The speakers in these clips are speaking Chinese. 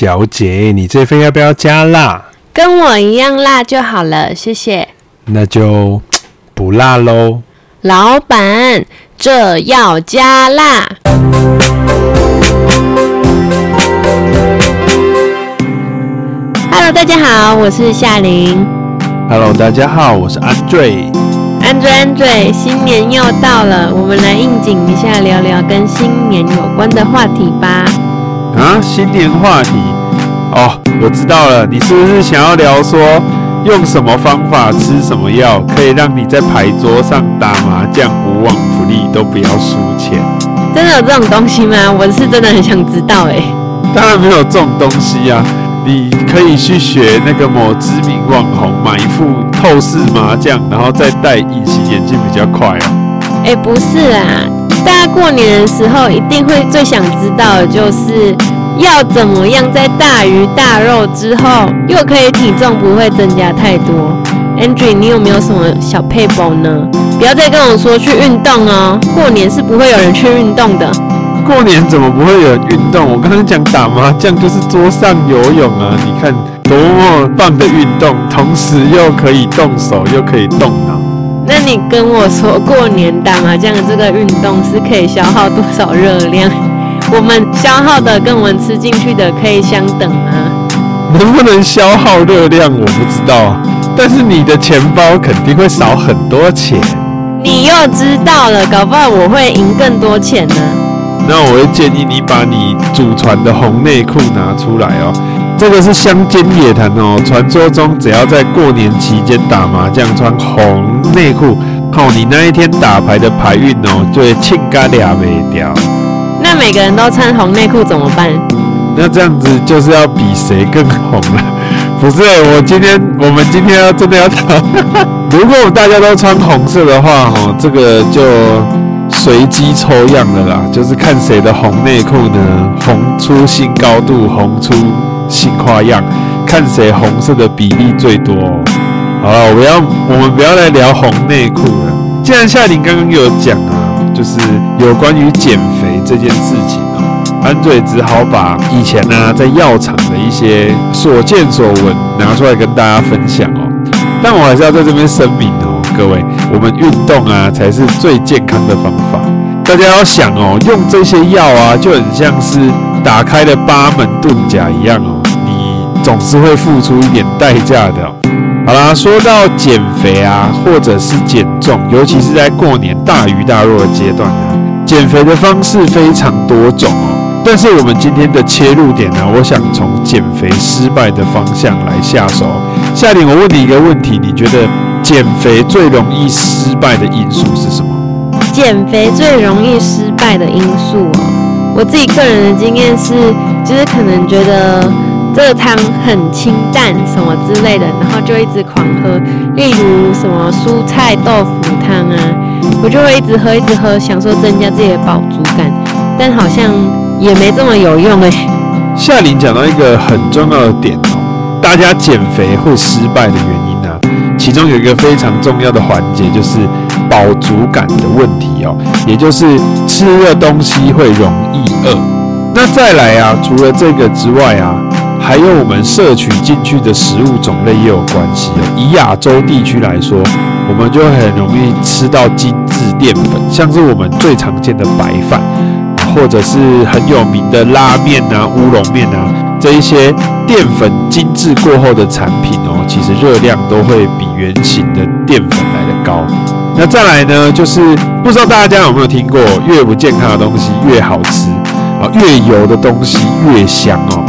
小姐，你这份要不要加辣？跟我一样辣就好了，谢谢。那就不辣喽。老板，这要加辣。Hello，大家好，我是夏琳。Hello，大家好，我是 Andre。Andre，Andre，新年又到了，我们来应景一下，聊聊跟新年有关的话题吧。啊，新年话题哦，我知道了，你是不是想要聊说用什么方法吃什么药，可以让你在牌桌上打麻将无往不利，都不要输钱？真的有这种东西吗？我是真的很想知道哎。当然没有这种东西呀，你可以去学那个某知名网红买一副透视麻将，然后再戴隐形眼镜比较快啊。哎，不是啊。大家过年的时候一定会最想知道的就是要怎么样在大鱼大肉之后又可以体重不会增加太多。Andrew，你有没有什么小撇步呢？不要再跟我说去运动哦，过年是不会有人去运动的。过年怎么不会有人运动？我刚刚讲打麻将就是桌上游泳啊，你看多么棒的运动，同时又可以动手又可以动脑。那你跟我说过年打麻将的这个运动是可以消耗多少热量？我们消耗的跟我们吃进去的可以相等吗？能不能消耗热量我不知道，但是你的钱包肯定会少很多钱。你又知道了，搞不好我会赢更多钱呢。那我会建议你把你祖传的红内裤拿出来哦。这个是乡间野谈哦，传说中只要在过年期间打麻将穿红内裤，靠、哦、你那一天打牌的牌运哦，就会庆嘎俩没掉。那每个人都穿红内裤怎么办？那这样子就是要比谁更红了。不是，我今天我们今天要真的要打，如果大家都穿红色的话，哦，这个就随机抽样的啦，就是看谁的红内裤呢红出新高度，红出。新花样，看谁红色的比例最多。好了，我不要，我们不要来聊红内裤了。既然夏玲刚刚有讲啊，就是有关于减肥这件事情哦，安瑞只好把以前呢、在药厂的一些所见所闻拿出来跟大家分享哦。但我还是要在这边声明哦，各位，我们运动啊才是最健康的方法。大家要想哦，用这些药啊就很像是打开了八门遁甲一样哦。你总是会付出一点代价的。好啦，说到减肥啊，或者是减重，尤其是在过年大鱼大肉的阶段呢，减肥的方式非常多种哦。但是我们今天的切入点呢，我想从减肥失败的方向来下手。夏琳，我问你一个问题，你觉得减肥最容易失败的因素是什么？减肥最容易失败的因素哦，我自己个人的经验是，就是可能觉得。这个汤很清淡，什么之类的，然后就一直狂喝。例如什么蔬菜豆腐汤啊，我就会一直喝，一直喝，想说增加自己的饱足感，但好像也没这么有用哎。夏琳讲到一个很重要的点哦，大家减肥会失败的原因呢、其中有一个非常重要的环节就是饱足感的问题哦，也就是吃了东西会容易饿。那再来啊，除了这个之外啊。还有我们摄取进去的食物种类也有关系哦。以亚洲地区来说，我们就很容易吃到精致淀粉，像是我们最常见的白饭，或者是很有名的拉面啊、乌龙面啊，这一些淀粉精致过后的产品哦，其实热量都会比原型的淀粉来得高。那再来呢，就是不知道大家有没有听过，越不健康的东西越好吃啊，越油的东西越香哦。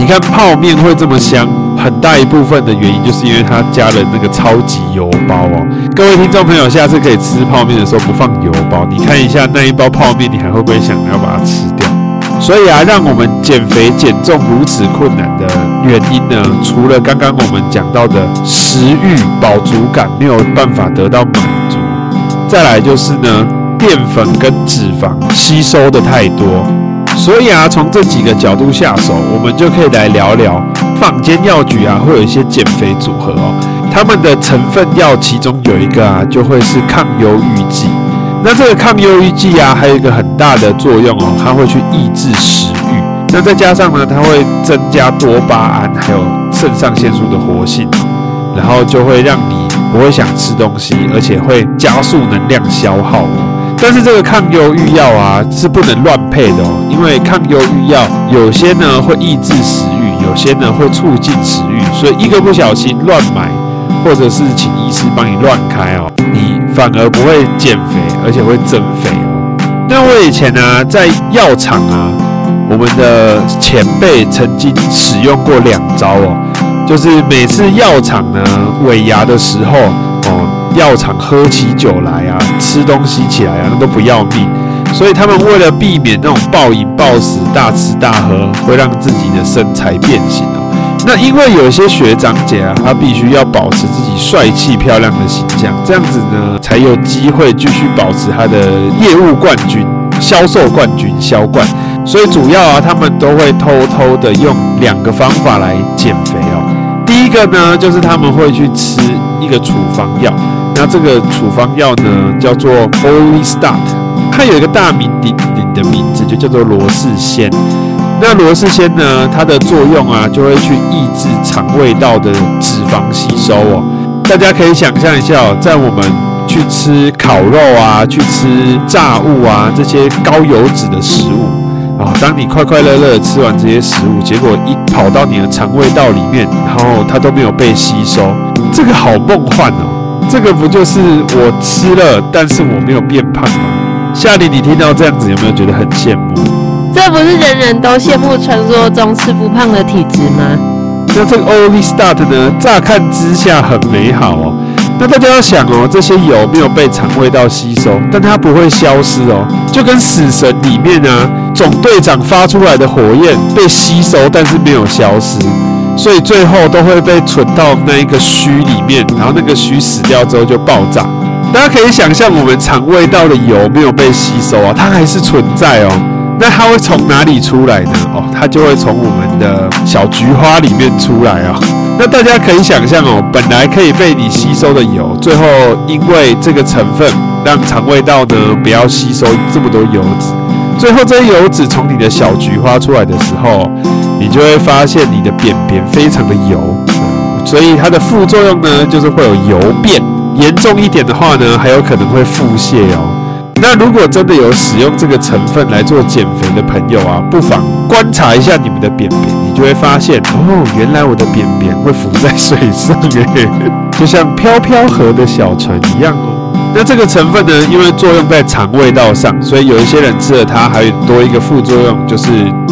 你看泡面会这么香，很大一部分的原因就是因为它加了那个超级油包哦。各位听众朋友，下次可以吃泡面的时候不放油包，你看一下那一包泡面，你还会不会想要把它吃掉？所以啊，让我们减肥减重如此困难的原因呢，除了刚刚我们讲到的食欲饱足感没有办法得到满足，再来就是呢，淀粉跟脂肪吸收的太多。所以啊，从这几个角度下手，我们就可以来聊聊坊间药局啊，会有一些减肥组合哦。他们的成分药其中有一个啊，就会是抗忧郁剂。那这个抗忧郁剂啊，还有一个很大的作用哦，它会去抑制食欲。那再加上呢，它会增加多巴胺还有肾上腺素的活性，然后就会让你不会想吃东西，而且会加速能量消耗。但是这个抗忧郁药啊是不能乱配的哦，因为抗忧郁药有些呢会抑制食欲，有些呢会促进食欲，所以一个不小心乱买，或者是请医师帮你乱开哦，你反而不会减肥，而且会增肥哦。那我以前呢、在药厂啊，我们的前辈曾经使用过两招哦，就是每次药厂呢尾牙的时候哦，药厂喝起酒来啊，吃东西起来啊，那都不要命，所以他们为了避免那种暴饮暴食、大吃大喝，会让自己的身材变形哦。那因为有些学长姐啊，他必须要保持自己帅气漂亮的形象，这样子呢，才有机会继续保持他的业务冠军、销售冠军、销冠。所以主要啊，他们都会偷偷的用两个方法来减肥哦。第一个呢，就是他们会去吃一个处方药，那这个处方药呢，叫做 Olly Start，它有一个大名鼎鼎的名字，就叫做罗氏鲜。那罗氏鲜呢，它的作用啊，就会去抑制肠胃道的脂肪吸收哦。大家可以想象一下哦，在我们去吃烤肉啊，去吃炸物啊，这些高油脂的食物啊，当你快快乐乐吃完这些食物，结果一跑到你的肠胃道里面，然后它都没有被吸收，这个好梦幻哦。这个不就是我吃了，但是我没有变胖吗？夏琳，你听到这样子有没有觉得很羡慕？这不是人人都羡慕传说中吃不胖的体质吗？那这个 Orlistat 呢，乍看之下很美好哦。那大家要想哦，这些油没有被肠胃道吸收，但它不会消失哦，就跟死神里面啊，总队长发出来的火焰被吸收，但是没有消失，所以最后都会被存到那一个须里面，然后那个须死掉之后就爆炸。大家可以想象，我们肠胃道的油没有被吸收啊，它还是存在哦。那它会从哪里出来呢？哦，它就会从我们的小菊花里面出来啊。那大家可以想象哦，本来可以被你吸收的油，最后因为这个成分让肠胃道呢不要吸收这么多油脂，最后这些油脂从你的小菊花出来的时候，你就会发现你的便便非常的油，所以它的副作用呢就是会有油便，严重一点的话呢还有可能会腹泻哦。那如果真的有使用这个成分来做减肥的朋友啊，不妨观察一下你们的便便，你就会发现哦，原来我的便便会浮在水上耶，就像飘飘河的小船一样哦。那这个成分呢，因为作用在肠胃道上，所以有一些人吃了它，还多一个副作用，就是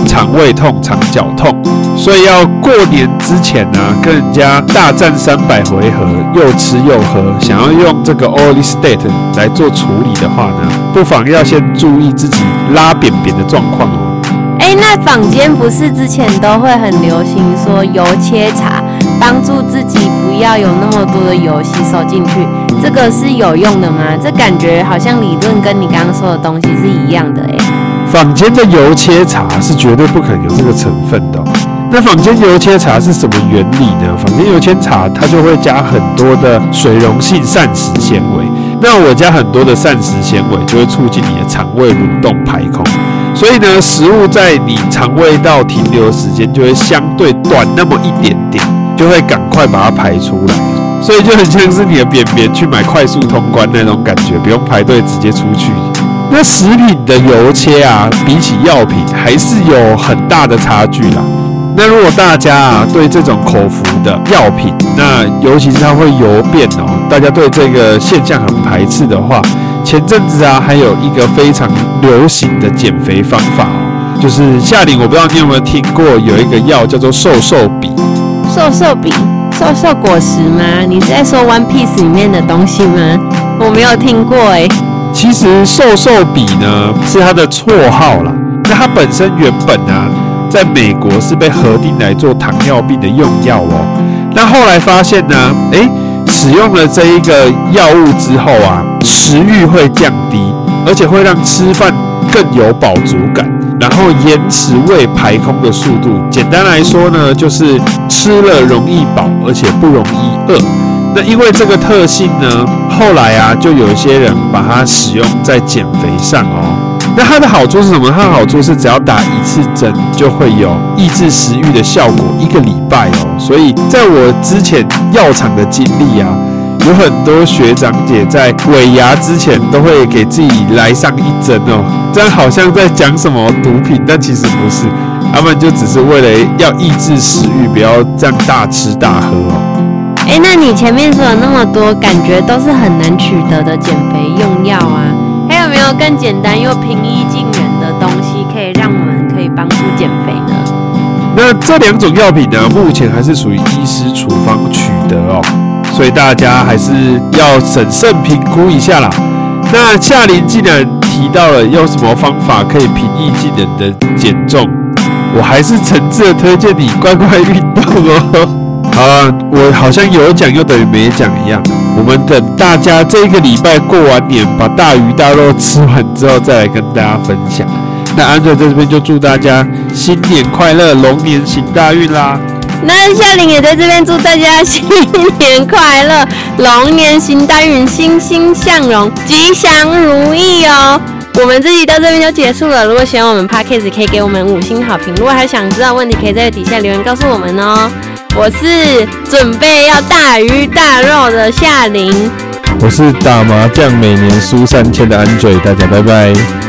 肠胃痛、肠绞痛。所以要过年之前呢、跟人家大战三百回合，又吃又喝，想要用这个 Orlistat 来做处理的话呢，不妨要先注意自己拉便便的状况哦。哎，那坊间不是之前都会很流行说油切茶，帮助自己不要有那么多的油吸收进去，这个是有用的吗？这感觉好像理论跟你刚刚说的东西是一样的哎。坊间的油切茶是绝对不可能有这个成分的。那坊间油切茶是什么原理呢？坊间油切茶它就会加很多的水溶性膳食纤维，那我加很多的膳食纤维就会促进你的肠胃蠕动排空，所以呢，食物在你肠胃道停留时间就会相对短那么一点点，就会赶快把它排出来，所以就很像是你的便便去买快速通关那种感觉，不用排队直接出去。那食品的油切啊，比起药品还是有很大的差距啦。那如果大家啊对这种口服的药品，那尤其是它会油变哦，大家对这个现象很排斥的话，前阵子啊还有一个非常流行的减肥方法哦，就是夏令，我不知道你有没有听过，有一个药叫做瘦瘦笔。瘦瘦笔，瘦瘦果实吗？你是在说 One Piece 里面的东西吗？我没有听过哎、其实瘦瘦笔呢是它的绰号啦，那它本身原本啊。在美国是被核定来做糖尿病的用药哦。那后来发现呢，诶，使用了这一个药物之后啊，食欲会降低，而且会让吃饭更有饱足感，然后延迟胃排空的速度。简单来说呢，就是吃了容易饱，而且不容易饿。那因为这个特性呢，后来啊，就有一些人把它使用在减肥上哦。那它的好处是什么？它的好处是只要打一次针就会有抑制食欲的效果，一个礼拜哦。所以在我之前药厂的经历啊，有很多学长姐在尾牙之前都会给自己来上一针哦。这样好像在讲什么毒品，但其实不是，他们就只是为了要抑制食欲，不要这样大吃大喝哦。哎，那你前面说了那么多，感觉都是很难取得的减肥用药啊，还有没有更简单又平易近人的东西，可以让我们可以帮助减肥呢？那这两种药品呢，目前还是属于医师处方取得哦，所以大家还是要审慎评估一下啦。那夏琳既然提到了用什么方法可以平易近人的减重，我还是诚挚的推荐你乖乖运动哦。好 啊，我好像有讲又等于没讲一样。我们等大家这个礼拜过完年，把大鱼大肉吃完之后，再来跟大家分享。那安瑞在这边就祝大家新年快乐，龙年行大运啦！那夏琳也在这边祝大家新年快乐，龙年行大运，欣欣向荣，吉祥如意哦。我们这集到这边就结束了。如果喜欢我们 Podcast，可以给我们五星好评。如果还想知道问题，可以在底下留言告诉我们哦。我是准备要大鱼大肉的夏琳，我是打麻将每年输三千的 Andre，大家拜拜。